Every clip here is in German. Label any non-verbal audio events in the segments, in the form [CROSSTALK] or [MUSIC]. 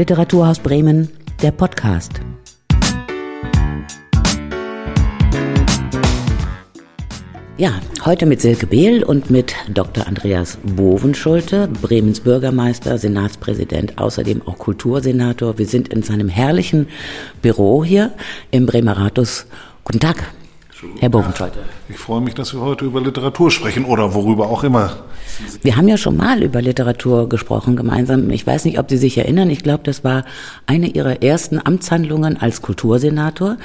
Literaturhaus Bremen, der Podcast. Ja, heute mit Silke Behl und mit Dr. Andreas Bovenschulte, Bremens Bürgermeister, Senatspräsident, außerdem auch Kultursenator. Wir sind in seinem herrlichen Büro hier im Bremer Rathaus. Guten Tag. Herr Bovenschulte. Ich freue mich, dass wir heute über Literatur sprechen oder worüber auch immer. Wir haben ja schon mal über Literatur gesprochen gemeinsam. Ich weiß nicht, ob Sie sich erinnern. Ich glaube, das war eine Ihrer ersten Amtshandlungen als Kultursenator,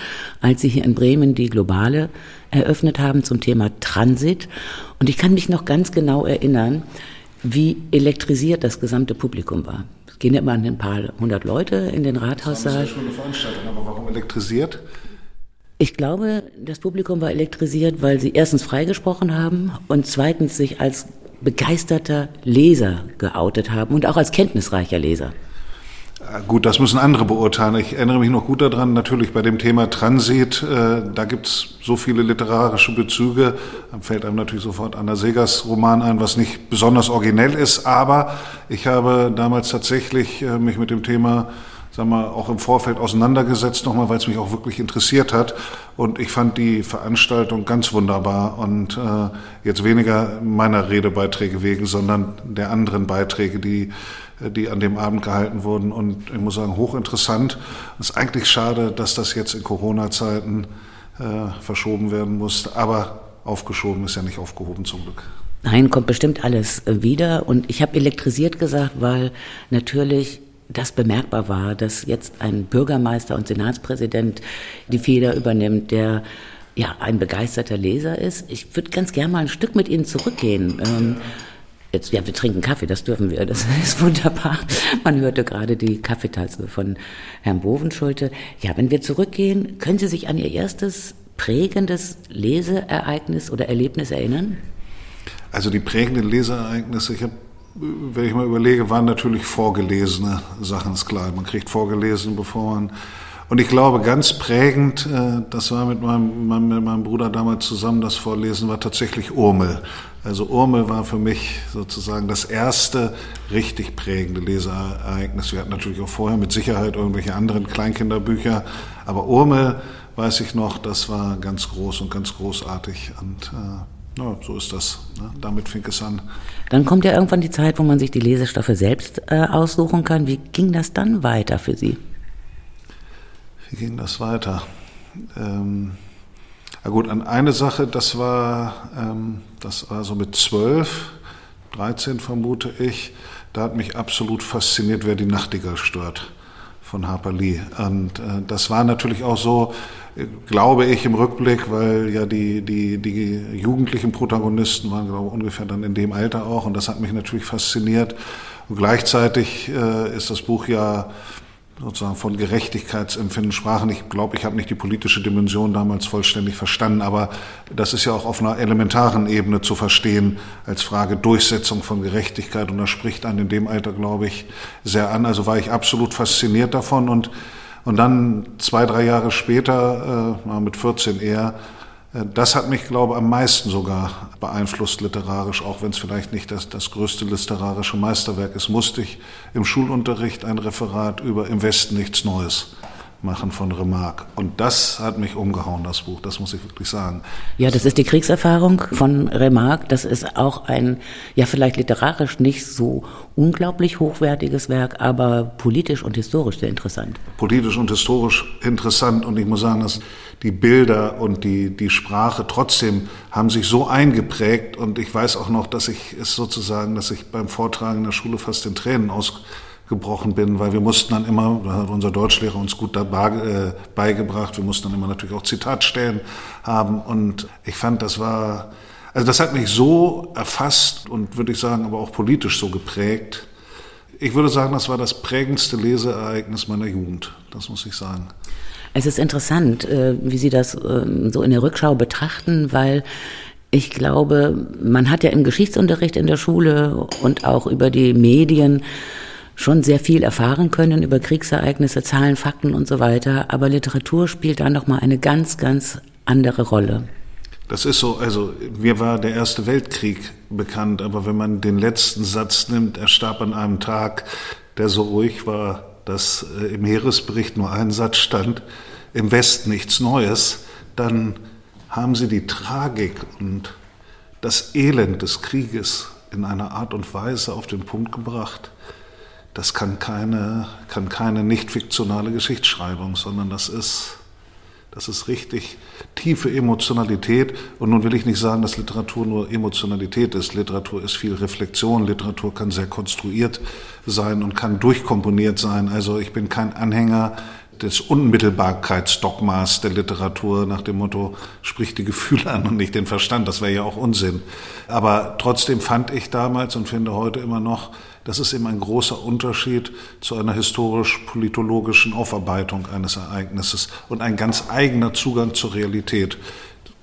als Sie hier in Bremen die globale eröffnet haben zum Thema Transit. Und ich kann mich noch ganz genau erinnern, wie elektrisiert das gesamte Publikum war. Es gehen ja immer ein paar hundert Leute in den Rathaussaal. Das ist ja schon eine Veranstaltung, aber warum elektrisiert? Ich glaube, das Publikum war elektrisiert, weil sie erstens freigesprochen haben und zweitens sich als begeisterter Leser geoutet haben und auch als kenntnisreicher Leser. Äh, gut, das müssen andere beurteilen. Ich erinnere mich noch gut daran, natürlich bei dem Thema Transit, äh, da gibt's so viele literarische Bezüge. Dann fällt einem natürlich sofort Anna Segers Roman ein, was nicht besonders originell ist. Aber ich habe damals tatsächlich äh, mich mit dem Thema sagen wir, auch im Vorfeld auseinandergesetzt, nochmal, weil es mich auch wirklich interessiert hat. Und ich fand die Veranstaltung ganz wunderbar und äh, jetzt weniger meiner Redebeiträge wegen, sondern der anderen Beiträge, die, die an dem Abend gehalten wurden. Und ich muss sagen, hochinteressant. Es ist eigentlich schade, dass das jetzt in Corona-Zeiten äh, verschoben werden musste. Aber aufgeschoben ist ja nicht aufgehoben zum Glück. Nein, kommt bestimmt alles wieder. Und ich habe elektrisiert gesagt, weil natürlich das bemerkbar war, dass jetzt ein Bürgermeister und Senatspräsident die Feder übernimmt, der ja ein begeisterter Leser ist. Ich würde ganz gerne mal ein Stück mit Ihnen zurückgehen. Ähm, jetzt, ja, wir trinken Kaffee, das dürfen wir, das [LAUGHS] ist wunderbar. Man hörte gerade die Kaffeetasse von Herrn Bovenschulte. Ja, wenn wir zurückgehen, können Sie sich an Ihr erstes prägendes Leseereignis oder Erlebnis erinnern? Also die prägenden Leseereignisse, ich habe wenn ich mal überlege, waren natürlich vorgelesene Sachen, ist klar. Man kriegt vorgelesen, bevor man. Und ich glaube, ganz prägend, äh, das war mit meinem, mit meinem Bruder damals zusammen, das Vorlesen war tatsächlich Urmel. Also Urmel war für mich sozusagen das erste richtig prägende Leseereignis. Wir hatten natürlich auch vorher mit Sicherheit irgendwelche anderen Kleinkinderbücher, aber Urmel, weiß ich noch, das war ganz groß und ganz großartig. Und äh, ja, so ist das. Ne? Damit fing es an. Dann kommt ja irgendwann die Zeit, wo man sich die Lesestoffe selbst äh, aussuchen kann. Wie ging das dann weiter für Sie? Wie ging das weiter? Ähm, na gut, an eine Sache, das war, ähm, das war so mit zwölf, dreizehn vermute ich, da hat mich absolut fasziniert, wer die Nachtigall stört von Harper Lee. Und äh, das war natürlich auch so, glaube ich, im Rückblick, weil ja die, die, die jugendlichen Protagonisten waren, glaube ich, ungefähr dann in dem Alter auch. Und das hat mich natürlich fasziniert. Und gleichzeitig äh, ist das Buch ja sozusagen von Gerechtigkeitsempfinden sprachen. Ich glaube, ich habe nicht die politische Dimension damals vollständig verstanden, aber das ist ja auch auf einer elementaren Ebene zu verstehen als Frage Durchsetzung von Gerechtigkeit und das spricht einen in dem Alter, glaube ich, sehr an. Also war ich absolut fasziniert davon und und dann zwei, drei Jahre später, äh, mit 14 eher, das hat mich, glaube ich, am meisten sogar beeinflusst literarisch, auch wenn es vielleicht nicht das, das größte literarische Meisterwerk ist, musste ich im Schulunterricht ein Referat über Im Westen nichts Neues machen von Remarque. Und das hat mich umgehauen, das Buch, das muss ich wirklich sagen. Ja, das ist die Kriegserfahrung von Remarque. Das ist auch ein, ja, vielleicht literarisch nicht so unglaublich hochwertiges Werk, aber politisch und historisch sehr interessant. Politisch und historisch interessant. Und ich muss sagen, dass die Bilder und die, die Sprache trotzdem haben sich so eingeprägt. Und ich weiß auch noch, dass ich es sozusagen, dass ich beim Vortragen in der Schule fast in Tränen aus gebrochen bin, weil wir mussten dann immer, da hat unser Deutschlehrer uns gut dabei, äh, beigebracht, wir mussten dann immer natürlich auch Zitatstellen haben und ich fand, das war, also das hat mich so erfasst und würde ich sagen, aber auch politisch so geprägt. Ich würde sagen, das war das prägendste Leseereignis meiner Jugend, das muss ich sagen. Es ist interessant, äh, wie Sie das ähm, so in der Rückschau betrachten, weil ich glaube, man hat ja im Geschichtsunterricht in der Schule und auch über die Medien schon sehr viel erfahren können über Kriegsereignisse, Zahlen, Fakten und so weiter. Aber Literatur spielt da nochmal eine ganz, ganz andere Rolle. Das ist so, also mir war der Erste Weltkrieg bekannt, aber wenn man den letzten Satz nimmt, er starb an einem Tag, der so ruhig war dass äh, im Heeresbericht nur ein Satz stand, im Westen nichts Neues, dann haben sie die Tragik und das Elend des Krieges in einer Art und Weise auf den Punkt gebracht. Das kann keine, kann keine nicht fiktionale Geschichtsschreibung, sondern das ist das ist richtig tiefe Emotionalität. Und nun will ich nicht sagen, dass Literatur nur Emotionalität ist. Literatur ist viel Reflexion. Literatur kann sehr konstruiert sein und kann durchkomponiert sein. Also ich bin kein Anhänger des Unmittelbarkeitsdogmas der Literatur nach dem Motto, sprich die Gefühle an und nicht den Verstand. Das wäre ja auch Unsinn. Aber trotzdem fand ich damals und finde heute immer noch, das ist eben ein großer Unterschied zu einer historisch-politologischen Aufarbeitung eines Ereignisses und ein ganz eigener Zugang zur Realität.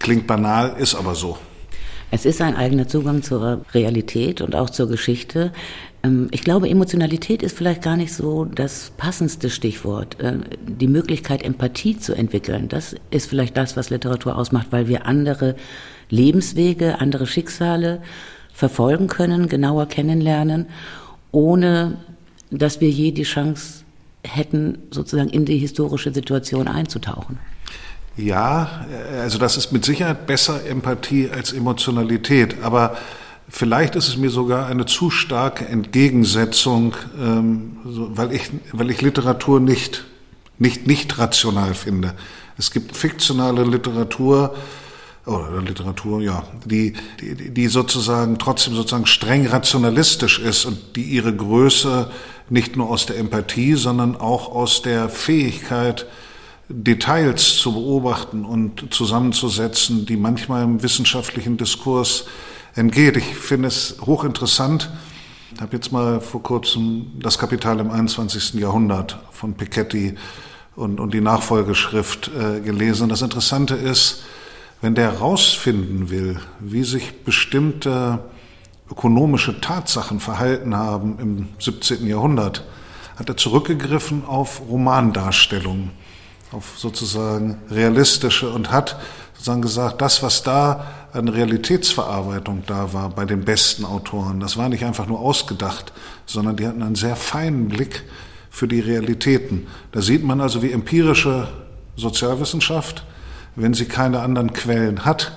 Klingt banal, ist aber so. Es ist ein eigener Zugang zur Realität und auch zur Geschichte. Ähm, ich glaube, Emotionalität ist vielleicht gar nicht so das passendste Stichwort. Äh, die Möglichkeit, Empathie zu entwickeln, das ist vielleicht das, was Literatur ausmacht, weil wir andere Lebenswege, andere Schicksale verfolgen können, genauer kennenlernen ohne dass wir je die Chance hätten, sozusagen in die historische Situation einzutauchen. Ja, also das ist mit Sicherheit besser Empathie als Emotionalität, aber vielleicht ist es mir sogar eine zu starke Entgegensetzung, ähm, weil, ich, weil ich Literatur nicht, nicht, nicht rational finde. Es gibt fiktionale Literatur, oder Literatur, ja, die, die, die sozusagen trotzdem sozusagen streng rationalistisch ist und die ihre Größe nicht nur aus der Empathie, sondern auch aus der Fähigkeit, Details zu beobachten und zusammenzusetzen, die manchmal im wissenschaftlichen Diskurs entgeht. Ich finde es hochinteressant. Ich habe jetzt mal vor kurzem das Kapital im 21. Jahrhundert von Piketty und, und die Nachfolgeschrift äh, gelesen. Und das Interessante ist, wenn der herausfinden will, wie sich bestimmte ökonomische Tatsachen verhalten haben im 17. Jahrhundert, hat er zurückgegriffen auf Romandarstellungen, auf sozusagen realistische und hat sozusagen gesagt, das, was da an Realitätsverarbeitung da war bei den besten Autoren, das war nicht einfach nur ausgedacht, sondern die hatten einen sehr feinen Blick für die Realitäten. Da sieht man also, wie empirische Sozialwissenschaft wenn sie keine anderen Quellen hat,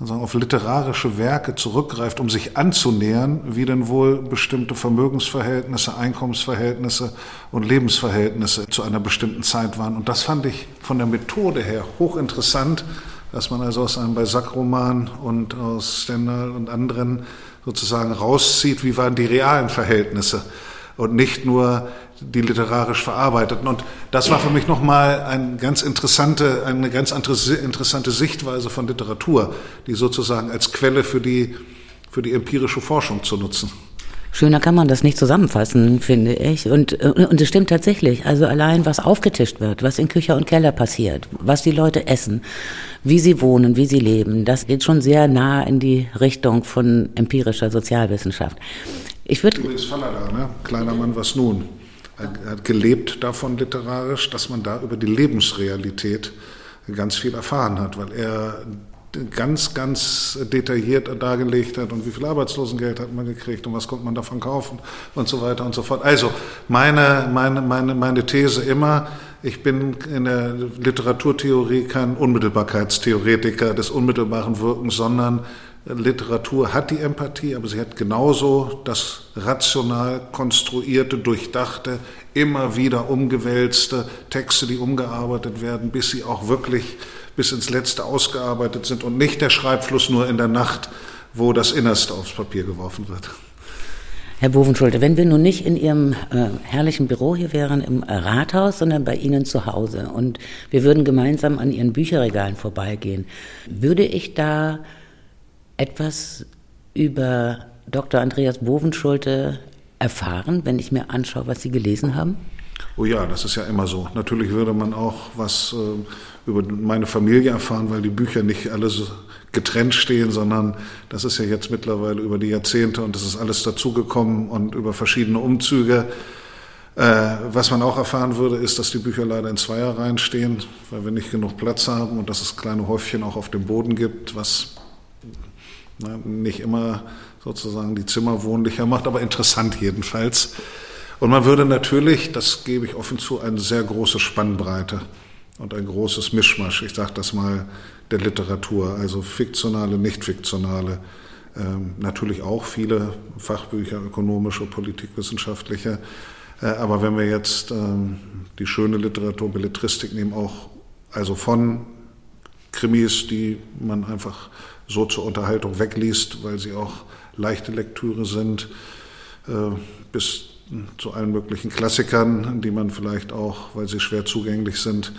also auf literarische Werke zurückgreift, um sich anzunähern, wie denn wohl bestimmte Vermögensverhältnisse, Einkommensverhältnisse und Lebensverhältnisse zu einer bestimmten Zeit waren. Und das fand ich von der Methode her hochinteressant, dass man also aus einem Balzac-Roman und aus Stendhal und anderen sozusagen rauszieht, wie waren die realen Verhältnisse und nicht nur die literarisch verarbeiteten. Und das war für mich nochmal eine ganz interessante, eine ganz interessante Sichtweise von Literatur, die sozusagen als Quelle für die, für die empirische Forschung zu nutzen. Schöner kann man das nicht zusammenfassen, finde ich. Und, und es stimmt tatsächlich. Also allein, was aufgetischt wird, was in Küche und Keller passiert, was die Leute essen, wie sie wohnen, wie sie leben, das geht schon sehr nah in die Richtung von empirischer Sozialwissenschaft. Ich würde. Übrigens Fallada, ne? Kleiner Mann, was nun? Er hat gelebt davon literarisch, dass man da über die Lebensrealität ganz viel erfahren hat, weil er ganz, ganz detailliert dargelegt hat und wie viel Arbeitslosengeld hat man gekriegt und was konnte man davon kaufen und so weiter und so fort. Also meine, meine, meine, meine These immer, ich bin in der Literaturtheorie kein Unmittelbarkeitstheoretiker des unmittelbaren Wirkens, sondern Literatur hat die Empathie, aber sie hat genauso das rational konstruierte, durchdachte, immer wieder umgewälzte Texte, die umgearbeitet werden, bis sie auch wirklich bis ins Letzte ausgearbeitet sind und nicht der Schreibfluss nur in der Nacht, wo das Innerste aufs Papier geworfen wird. Herr Bovenschulte, wenn wir nun nicht in Ihrem äh, herrlichen Büro hier wären im Rathaus, sondern bei Ihnen zu Hause und wir würden gemeinsam an Ihren Bücherregalen vorbeigehen, würde ich da etwas über Dr. Andreas Bovenschulte erfahren, wenn ich mir anschaue, was Sie gelesen haben? Oh ja, das ist ja immer so. Natürlich würde man auch was äh, über meine Familie erfahren, weil die Bücher nicht alle so getrennt stehen, sondern das ist ja jetzt mittlerweile über die Jahrzehnte und das ist alles dazugekommen und über verschiedene Umzüge. Äh, was man auch erfahren würde, ist, dass die Bücher leider in Zweierreihen stehen, weil wir nicht genug Platz haben und dass es kleine Häufchen auch auf dem Boden gibt, was nicht immer sozusagen die Zimmer wohnlicher macht, aber interessant jedenfalls. Und man würde natürlich, das gebe ich offen zu, eine sehr große Spannbreite und ein großes Mischmasch, ich sage das mal, der Literatur, also fiktionale, nicht fiktionale, ähm, natürlich auch viele Fachbücher, ökonomische, politikwissenschaftliche. Äh, aber wenn wir jetzt ähm, die schöne Literatur, Belletristik nehmen, auch also von Krimis, die man einfach so zur Unterhaltung wegliest, weil sie auch leichte Lektüre sind, äh, bis zu allen möglichen Klassikern, die man vielleicht auch, weil sie schwer zugänglich sind,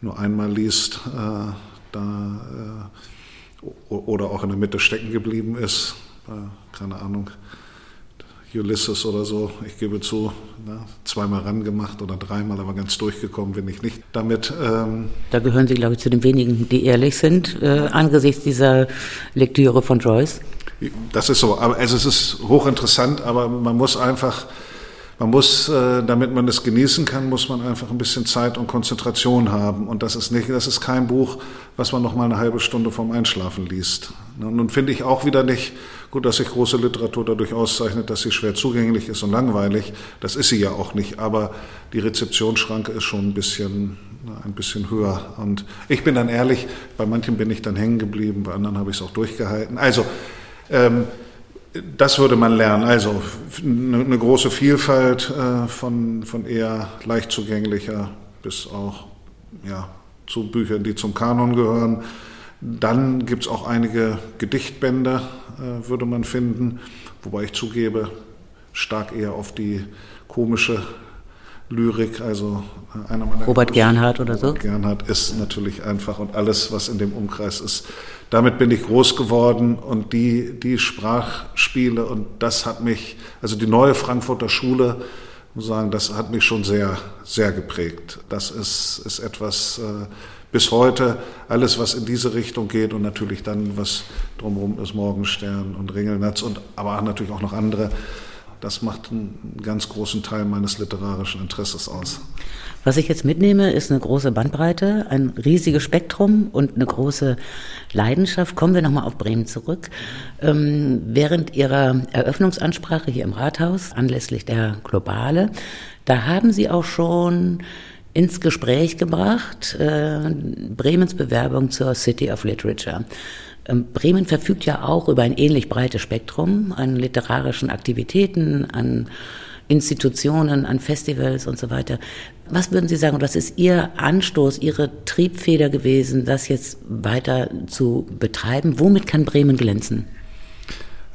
nur einmal liest, äh, da oder auch in der Mitte stecken geblieben ist. keine Ahnung, Ulysses oder so, ich gebe zu, ne, zweimal rangemacht oder dreimal, aber ganz durchgekommen bin ich nicht damit. Ähm da gehören Sie, glaube ich, zu den wenigen, die ehrlich sind, äh, angesichts dieser Lektüre von Joyce. Das ist so, aber also es ist hochinteressant, aber man muss einfach man muss, äh, damit man es genießen kann, muss man einfach ein bisschen Zeit und Konzentration haben. Und das ist nicht, das ist kein Buch, was man noch mal eine halbe Stunde vorm Einschlafen liest. Und nun finde ich auch wieder nicht gut, dass sich große Literatur dadurch auszeichnet, dass sie schwer zugänglich ist und langweilig. Das ist sie ja auch nicht. Aber die Rezeptionsschranke ist schon ein bisschen, ein bisschen höher. Und ich bin dann ehrlich, bei manchen bin ich dann hängen geblieben, bei anderen habe ich es auch durchgehalten. Also, ähm, das würde man lernen. Also eine, große Vielfalt äh, von, von eher leicht zugänglicher bis auch ja, zu Büchern, die zum Kanon gehören. Dann gibt es auch einige Gedichtbände, äh, würde man finden, wobei ich zugebe, stark eher auf die komische Lyrik, also äh, einer meiner Robert Gernhardt oder so. Gernhardt ist natürlich einfach und alles, was in dem Umkreis ist. Damit bin ich groß geworden und die, die Sprachspiele und das hat mich, also die neue Frankfurter Schule, muss sagen, das hat mich schon sehr, sehr geprägt. Das ist, ist etwas äh, bis heute, alles was in diese Richtung geht und natürlich dann, was drumherum ist, Morgenstern und Ringelnatz und aber natürlich auch noch andere das macht einen ganz großen Teil meines literarischen Interesses aus. Was ich jetzt mitnehme, ist eine große Bandbreite, ein riesiges Spektrum und eine große Leidenschaft. Kommen wir nochmal auf Bremen zurück. Ähm, während Ihrer Eröffnungsansprache hier im Rathaus, anlässlich der Globale, da haben Sie auch schon ins Gespräch gebracht äh, Bremens Bewerbung zur City of Literature. Ähm, Bremen verfügt ja auch über ein ähnlich breites Spektrum an literarischen Aktivitäten, an Institutionen, an Festivals und so weiter. Was würden Sie sagen, was ist Ihr Anstoß, Ihre Triebfeder gewesen, das jetzt weiter zu betreiben? Womit kann Bremen glänzen?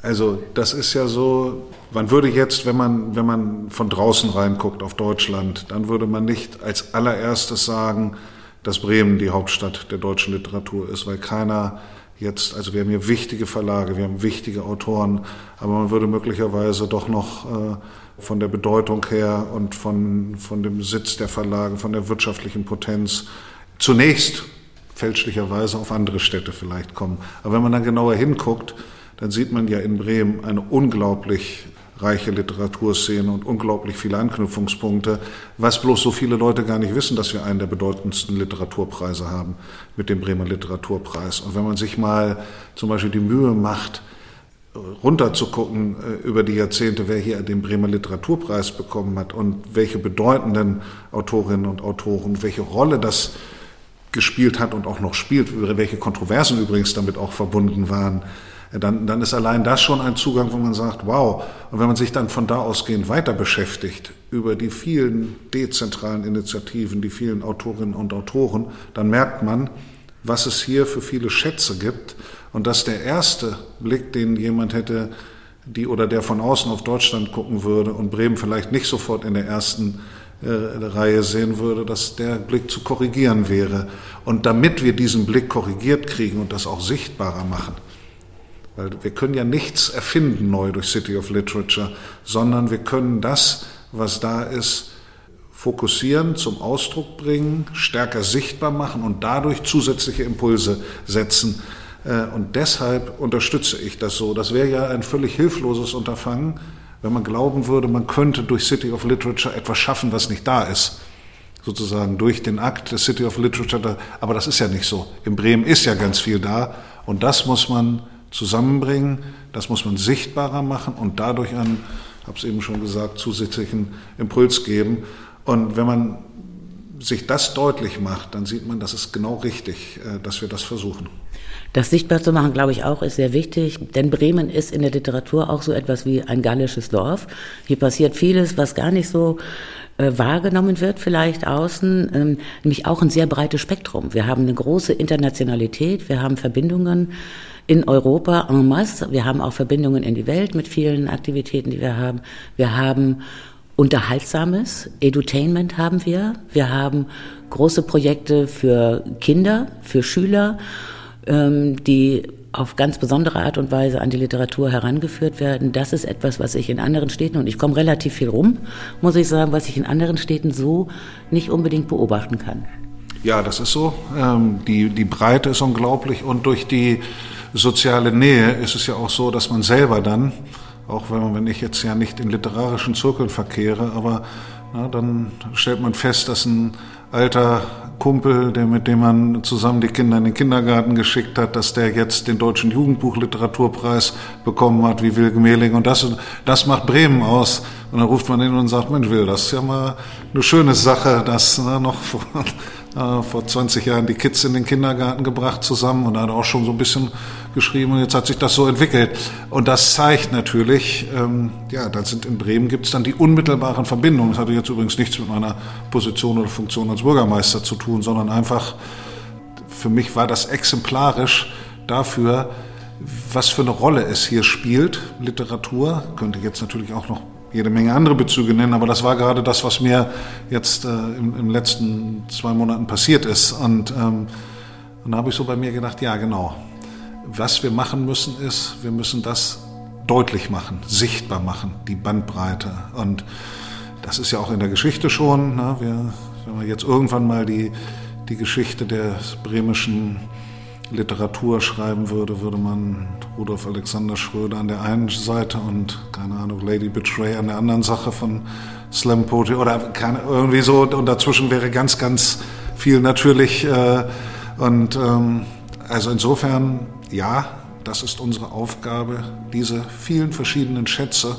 Also das ist ja so, man würde jetzt, wenn man, wenn man von draußen reinguckt auf Deutschland, dann würde man nicht als allererstes sagen, dass Bremen die Hauptstadt der deutschen Literatur ist, weil keiner jetzt, also wir haben hier wichtige Verlage, wir haben wichtige Autoren, aber man würde möglicherweise doch noch äh, von der Bedeutung her und von, von dem Sitz der Verlage, von der wirtschaftlichen Potenz zunächst fälschlicherweise auf andere Städte vielleicht kommen. Aber wenn man dann genauer hinguckt, dann sieht man ja in Bremen eine unglaublich reiche Literaturszene und unglaublich viele Anknüpfungspunkte, was bloß so viele Leute gar nicht wissen, dass wir einen der bedeutendsten Literaturpreise haben mit dem Bremer Literaturpreis. Und wenn man sich mal zum Beispiel die Mühe macht, runterzugucken äh, über die Jahrzehnte, wer hier den Bremer Literaturpreis bekommen hat und welche bedeutenden Autorinnen und Autoren, welche Rolle das gespielt hat und auch noch spielt, welche Kontroversen übrigens damit auch verbunden waren, dann, dann ist allein das schon ein Zugang, wo man sagt, wow. Und wenn man sich dann von da ausgehend weiter beschäftigt über die vielen dezentralen Initiativen, die vielen Autorinnen und Autoren, dann merkt man, was es hier für viele Schätze gibt und dass der erste Blick, den jemand hätte, die oder der von außen auf Deutschland gucken würde und Bremen vielleicht nicht sofort in der ersten äh, Reihe sehen würde, dass der Blick zu korrigieren wäre. Und damit wir diesen Blick korrigiert kriegen und das auch sichtbarer machen, weil wir können ja nichts erfinden neu durch City of Literature, sondern wir können das, was da ist, fokussieren, zum Ausdruck bringen, stärker sichtbar machen und dadurch zusätzliche Impulse setzen. Äh, und deshalb unterstütze ich das so. Das wäre ja ein völlig hilfloses Unterfangen, wenn man glauben würde, man könnte durch City of Literature etwas schaffen, was nicht da ist. Sozusagen durch den Akt des City of Literature. Aber das ist ja nicht so. In Bremen ist ja ganz viel da. Und das muss man zusammenbringen. Das muss man sichtbarer machen und dadurch ein, habe es eben schon gesagt, zusätzlichen Impuls geben. Und wenn man sich das deutlich macht, dann sieht man, das ist genau richtig, äh, dass wir das versuchen. Das sichtbar zu machen, glaube ich, auch ist sehr wichtig, denn Bremen ist in der Literatur auch so etwas wie ein gallisches Dorf. Hier passiert vieles, was gar nicht so äh, wahrgenommen wird, vielleicht außen, ähm, nämlich auch ein sehr breites Spektrum. Wir haben eine große Internationalität, wir haben Verbindungen in Europa en masse, wir haben auch Verbindungen in die Welt mit vielen Aktivitäten, die wir haben. Wir haben Unterhaltsames, Edutainment haben wir. Wir haben große Projekte für Kinder, für Schüler, die auf ganz besondere Art und Weise an die Literatur herangeführt werden. Das ist etwas, was ich in anderen Städten, und ich komme relativ viel rum, muss ich sagen, was ich in anderen Städten so nicht unbedingt beobachten kann. Ja, das ist so. Ähm, die, die Breite ist unglaublich und durch die soziale Nähe ist es ja auch so, dass man selber dann auch wenn, wenn ich jetzt ja nicht in literarischen Zirkeln verkehre, aber na, dann stellt man fest, dass ein alter Kumpel, der mit dem man zusammen die Kinder in den Kindergarten geschickt hat, dass der jetzt den deutschen Jugendbuchliteraturpreis bekommen hat, wie Wilke Mehling. Und das, das macht Bremen aus. Und dann ruft man ihn und sagt, Mensch, Will, das ist ja mal eine schöne Sache, dass na, noch vor, äh, vor 20 Jahren die Kids in den Kindergarten gebracht zusammen und hat auch schon so ein bisschen geschrieben und jetzt hat sich das so entwickelt. Und das zeigt natürlich, ähm, ja, da sind in Bremen gibt es dann die unmittelbaren Verbindungen. Das hatte jetzt übrigens nichts mit meiner Position oder Funktion als Bürgermeister zu tun, sondern einfach, für mich war das exemplarisch dafür, was für eine Rolle es hier spielt, Literatur. Könnte jetzt natürlich auch noch jede Menge andere Bezüge nennen, aber das war gerade das, was mir jetzt äh, im, im letzten zwei Monaten passiert ist. Und, ähm, und da habe ich so bei mir gedacht, ja genau, was wir machen müssen ist, wir müssen das deutlich machen, sichtbar machen, die Bandbreite. Und das ist ja auch in der Geschichte schon. Ne? Wir, wenn man jetzt irgendwann mal die, die Geschichte des bremischen Literatur schreiben würde, würde man Rudolf Alexander Schröder an der einen Seite und, keine Ahnung, Lady Betray an der anderen Sache von Slam Poetry oder keine, irgendwie so und dazwischen wäre ganz, ganz viel natürlich äh, und ähm, also insofern, ja, das ist unsere Aufgabe, diese vielen verschiedenen Schätze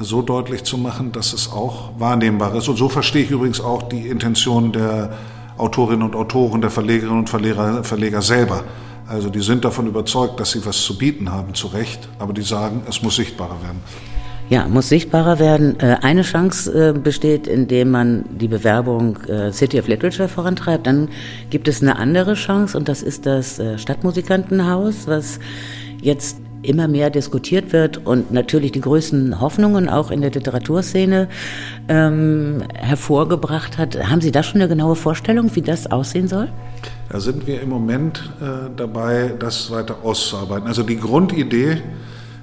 so deutlich zu machen, dass es auch wahrnehmbar ist. Und so verstehe ich übrigens auch die Intention der Autorinnen und Autoren, der Verlegerinnen und Verleger, Verleger selber. Also die sind davon überzeugt, dass sie was zu bieten haben, zu Recht, aber die sagen, es muss sichtbarer werden. Ja, muss sichtbarer werden. Äh, eine Chance äh, besteht, indem man die Bewerbung äh, City of Literature vorantreibt. Dann gibt es eine andere Chance und das ist das Stadtmusikantenhaus, was jetzt immer mehr diskutiert wird und natürlich die größten Hoffnungen auch in der Literaturszene ähm, hervorgebracht hat. Haben Sie da schon eine genaue Vorstellung, wie das aussehen soll? Da sind wir im Moment äh, dabei, das weiter auszuarbeiten. Also die Grundidee,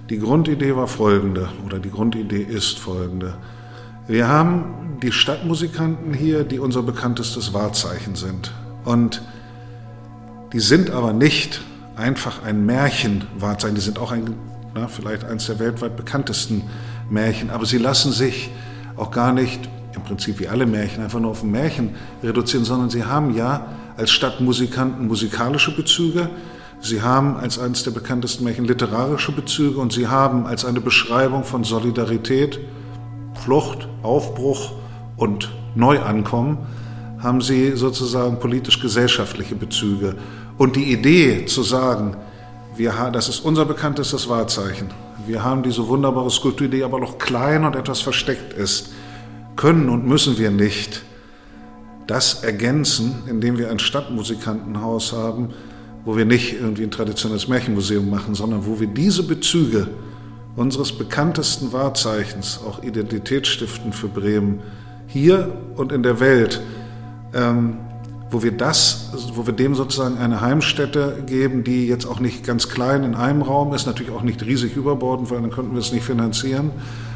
die Grundidee war folgende, oder die Grundidee ist folgende. Wir haben die Stadtmusikanten hier, die unser bekanntestes Wahrzeichen sind. Und die sind aber nicht einfach ein Märchen Märchenwahrzeichen. Die sind auch ein, na, vielleicht eines der weltweit bekanntesten Märchen, aber sie lassen sich auch gar nicht im Prinzip wie alle Märchen einfach nur auf ein Märchen reduzieren, sondern sie haben ja als Stadtmusikanten musikalische Bezüge, sie haben als eines der bekanntesten Märchen literarische Bezüge und sie haben als eine Beschreibung von Solidarität, Flucht, Aufbruch und Neuankommen, haben sie sozusagen politisch-gesellschaftliche Bezüge. Und die Idee zu sagen, wir das ist unser bekanntestes Wahrzeichen, wir haben diese wunderbare Skulptur, die aber noch klein und etwas versteckt ist, können und müssen wir nicht das ergänzen, indem wir ein Stadtmusikantenhaus haben, wo wir nicht irgendwie ein traditionelles Märchenmuseum machen, sondern wo wir diese Bezüge unseres bekanntesten Wahrzeichens, auch Identität stiften für Bremen, hier und in der Welt, ähm, wo wir das, wo wir dem sozusagen eine Heimstätte geben, die jetzt auch nicht ganz klein in einem Raum ist, natürlich auch nicht riesig überbordend, weil dann könnten wir es nicht finanzieren,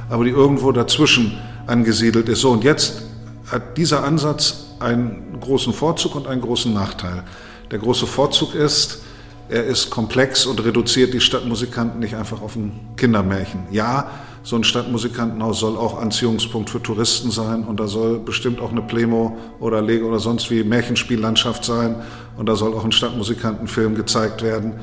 aber die irgendwo dazwischen angesiedelt ist. So, und jetzt hat dieser Ansatz einen großen Vorzug und einen großen Nachteil. Der große Vorzug ist, er ist komplex und reduziert die Stadtmusikanten nicht einfach auf ein Kindermärchen. Ja, so ein Stadtmusikantenhaus soll auch Anziehungspunkt für Touristen sein und da soll bestimmt auch eine Plemo oder Lego oder sonst wie Märchenspiellandschaft sein und da soll auch ein Stadtmusikantenfilm gezeigt werden.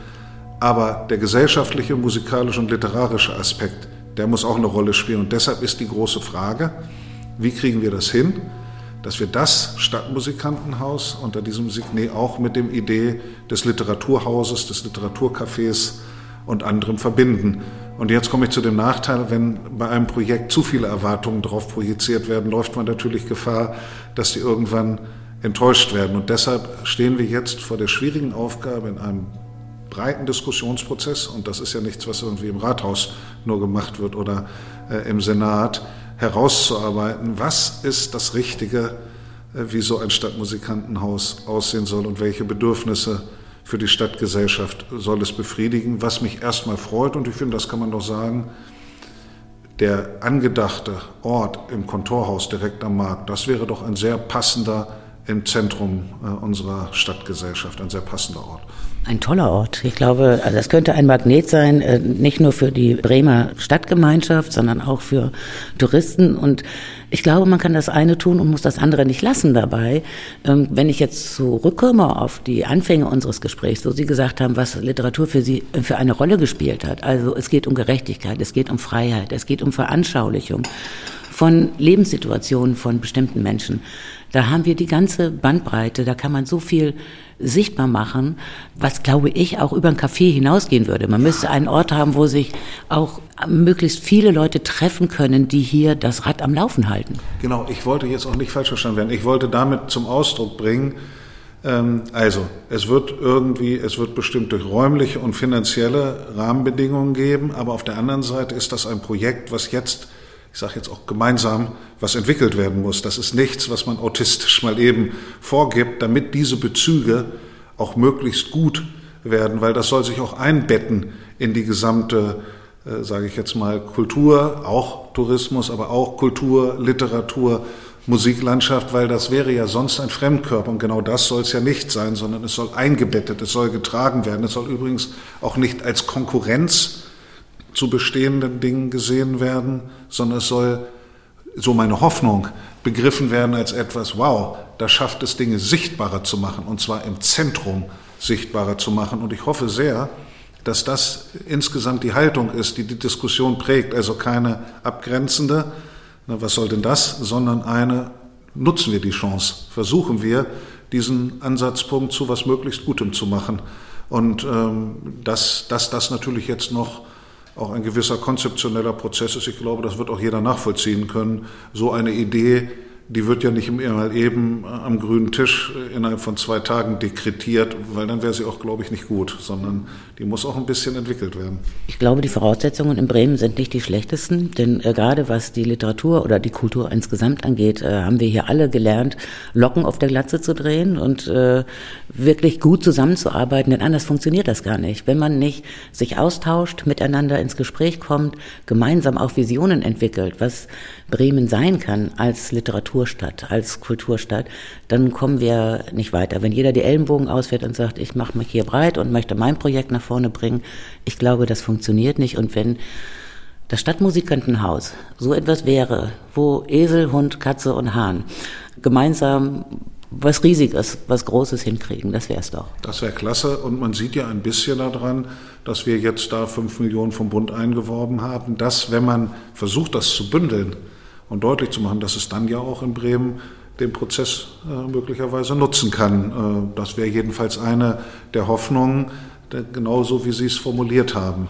Aber der gesellschaftliche, musikalische und literarische Aspekt, der muss auch eine Rolle spielen. Und deshalb ist die große Frage, wie kriegen wir das hin, dass wir das Stadtmusikantenhaus unter diesem Signet auch mit dem Idee des Literaturhauses, des Literaturcafés und anderem verbinden. Und jetzt komme ich zu dem Nachteil, wenn bei einem Projekt zu viele Erwartungen drauf projiziert werden, läuft man natürlich Gefahr, dass die irgendwann enttäuscht werden. Und deshalb stehen wir jetzt vor der schwierigen Aufgabe in einem breiten Diskussionsprozess, und das ist ja nichts, was irgendwie im Rathaus nur gemacht wird oder äh, im Senat, herauszuarbeiten, was ist das Richtige, äh, wie so ein Stadtmusikantenhaus aussehen soll und welche Bedürfnisse für die Stadtgesellschaft soll es befriedigen. Was mich erstmal freut, und ich finde, das kann man doch sagen, der angedachte Ort im Kontorhaus direkt am Markt, das wäre doch ein sehr passender im Zentrum äh, unserer Stadtgesellschaft, ein sehr passender Ort. Ein toller Ort. Ich glaube, also das könnte ein Magnet sein, äh, nicht nur für die Bremer Stadtgemeinschaft, sondern auch für Touristen. Und ich glaube, man kann das eine tun und muss das andere nicht lassen dabei. Ähm, wenn ich jetzt zurückkomme auf die Anfänge unseres Gesprächs, wo Sie gesagt haben, was Literatur für Sie äh, für eine Rolle gespielt hat. Also es geht um Gerechtigkeit, es geht um Freiheit, es geht um Veranschaulichung von Lebenssituationen von bestimmten Menschen. Da haben wir die ganze Bandbreite, da kann man so viel sichtbar machen, was glaube ich auch über ein Café hinausgehen würde. Man müsste einen Ort haben, wo sich auch möglichst viele Leute treffen können, die hier das Rad am Laufen halten. Genau, ich wollte jetzt auch nicht falsch verstanden werden. Ich wollte damit zum Ausdruck bringen, ähm, also, es wird irgendwie, es wird bestimmt durch räumliche und finanzielle Rahmenbedingungen geben, aber auf der anderen Seite ist das ein Projekt, was jetzt ich sage jetzt auch gemeinsam, was entwickelt werden muss. Das ist nichts, was man autistisch mal eben vorgibt, damit diese Bezüge auch möglichst gut werden, weil das soll sich auch einbetten in die gesamte, äh, sage ich jetzt mal, Kultur, auch Tourismus, aber auch Kultur, Literatur, Musiklandschaft, weil das wäre ja sonst ein Fremdkörper und genau das soll es ja nicht sein, sondern es soll eingebettet, es soll getragen werden, es soll übrigens auch nicht als Konkurrenz zu bestehenden Dingen gesehen werden, sondern es soll, so meine Hoffnung, begriffen werden als etwas, wow, da schafft es Dinge sichtbarer zu machen und zwar im Zentrum sichtbarer zu machen. Und ich hoffe sehr, dass das insgesamt die Haltung ist, die die Diskussion prägt. Also keine abgrenzende, na, was soll denn das, sondern eine, nutzen wir die Chance, versuchen wir, diesen Ansatzpunkt zu was möglichst Gutem zu machen. Und ähm, dass, dass das natürlich jetzt noch auch ein gewisser konzeptioneller Prozess ist. Ich glaube, das wird auch jeder nachvollziehen können. So eine Idee die wird ja nicht mal eben am grünen Tisch innerhalb von zwei Tagen dekretiert, weil dann wäre sie auch, glaube ich, nicht gut, sondern die muss auch ein bisschen entwickelt werden. Ich glaube, die Voraussetzungen in Bremen sind nicht die schlechtesten, denn äh, gerade was die Literatur oder die Kultur insgesamt angeht, äh, haben wir hier alle gelernt, Locken auf der Glatze zu drehen und äh, wirklich gut zusammenzuarbeiten, denn anders funktioniert das gar nicht. Wenn man nicht sich austauscht, miteinander ins Gespräch kommt, gemeinsam auch Visionen entwickelt, was Bremen sein kann als Literatur Kulturstadt, als Kulturstadt, dann kommen wir nicht weiter. Wenn jeder die Ellenbogen ausfährt und sagt, ich mache mich hier breit und möchte mein Projekt nach vorne bringen, ich glaube, das funktioniert nicht. Und wenn das Stadtmusikantenhaus so etwas wäre, wo Esel, Hund, Katze und Hahn gemeinsam was Riesiges, was Großes hinkriegen. Das wäre es doch. Das wäre klasse. Und man sieht ja ein bisschen daran, dass wir jetzt da fünf Millionen vom Bund eingeworben haben, dass, wenn man versucht, das zu bündeln, und deutlich zu machen, dass es dann ja auch in Bremen den Prozess äh, möglicherweise nutzen kann. Äh, das wäre jedenfalls eine der Hoffnungen, genauso wie Sie es formuliert haben.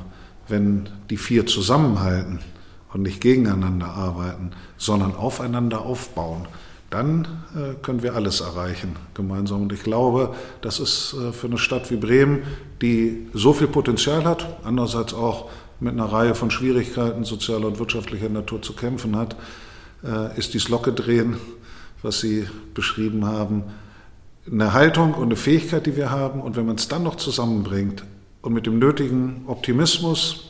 Wenn die vier zusammenhalten und nicht gegeneinander arbeiten, sondern aufeinander aufbauen, dann äh, können wir alles erreichen gemeinsam. Und ich glaube, das ist für eine Stadt wie Bremen, die so viel Potenzial hat, andererseits auch mit einer Reihe von Schwierigkeiten sozialer und wirtschaftlicher Natur zu kämpfen hat, ist dies Lockgedrehen, was Sie beschrieben haben, eine Haltung und eine Fähigkeit, die wir haben. Und wenn man es dann noch zusammenbringt und mit dem nötigen Optimismus,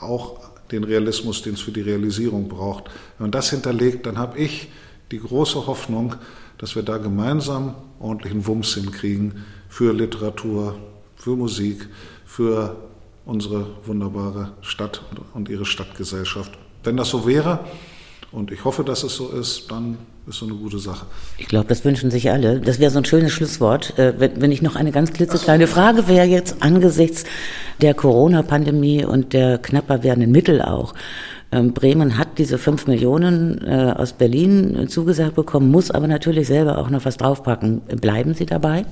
auch den Realismus, den es für die Realisierung braucht, wenn man das hinterlegt, dann habe ich die große Hoffnung, dass wir da gemeinsam ordentlichen Wumms hinkriegen für Literatur, für Musik, für unsere wunderbare Stadt und ihre Stadtgesellschaft. Wenn das so wäre, und ich hoffe, dass es so ist, dann ist so eine gute Sache. Ich glaube, das wünschen sich alle. Das wäre so ein schönes Schlusswort. Äh, wenn ich noch eine ganz klitzekleine Frage wäre jetzt angesichts der Corona-Pandemie und der knapper werdenden Mittel auch. Ähm, Bremen hat diese fünf Millionen äh, aus Berlin zugesagt bekommen, muss aber natürlich selber auch noch was draufpacken. Bleiben Sie dabei?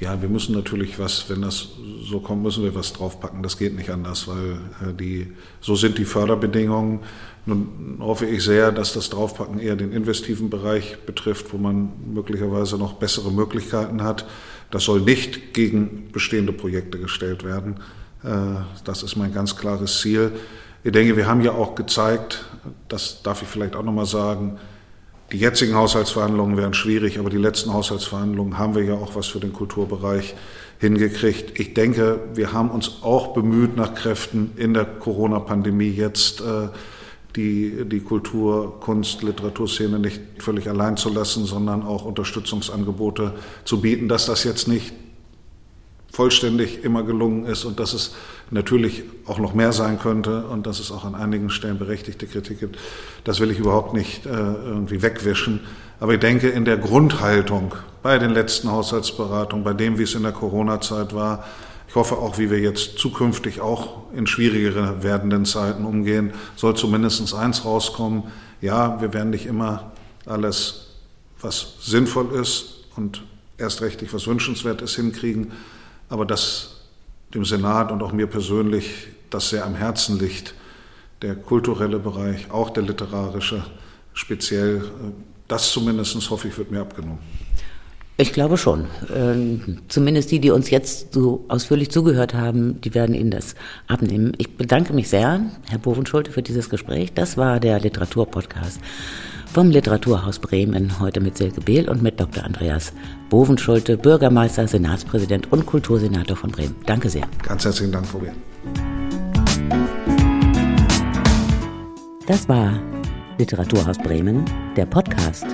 Ja, wir müssen natürlich was, wenn das so kommt, müssen wir was draufpacken. Das geht nicht anders, weil äh, die, so sind die Förderbedingungen. Nun hoffe ich sehr, dass das Draufpacken eher den investiven Bereich betrifft, wo man möglicherweise noch bessere Möglichkeiten hat. Das soll nicht gegen bestehende Projekte gestellt werden. Äh, das ist mein ganz klares Ziel. Ich denke, wir haben ja auch gezeigt, das darf ich vielleicht auch nochmal sagen, die jetzigen Haushaltsverhandlungen wären schwierig, aber die letzten Haushaltsverhandlungen haben wir ja auch was für den Kulturbereich hingekriegt. Ich denke, wir haben uns auch bemüht nach Kräften in der Corona-Pandemie jetzt äh, die, die Kultur, Kunst, Literaturszene nicht völlig allein zu lassen, sondern auch Unterstützungsangebote zu bieten, dass das jetzt nicht vollständig immer gelungen ist und dass es natürlich auch noch mehr sein könnte und dass es auch an einigen Stellen berechtigte Kritik gibt. Das will ich überhaupt nicht äh, irgendwie wegwischen. Aber ich denke, in der Grundhaltung bei den letzten Haushaltsberatungen, bei dem, wie es in der Corona-Zeit war, ich hoffe auch, wie wir jetzt zukünftig auch in schwierigere werdenden Zeiten umgehen, soll zumindest eins rauskommen. Ja, wir werden nicht immer alles, was sinnvoll ist und erst rechtlich was wünschenswert ist, hinkriegen aber dass dem Senat und auch mir persönlich das sehr am Herzen liegt, der kulturelle Bereich, auch der literarische speziell, das zumindest hoffe ich, wird mir abgenommen. Ich glaube schon. Ähm, zumindest die, die uns jetzt so ausführlich zugehört haben, die werden Ihnen das abnehmen. Ich bedanke mich sehr, Herr Bovenschulte, für dieses Gespräch. Das war der Literaturpodcast vom Literaturhaus Bremen, heute mit Silke Behl und mit Dr. Andreas Bovenschulte, Bürgermeister, Senatspräsident und Kultursenator von Bremen. Danke sehr. Ganz herzlichen Dank, Frau Behl. Das war Literaturhaus Bremen, der Podcast.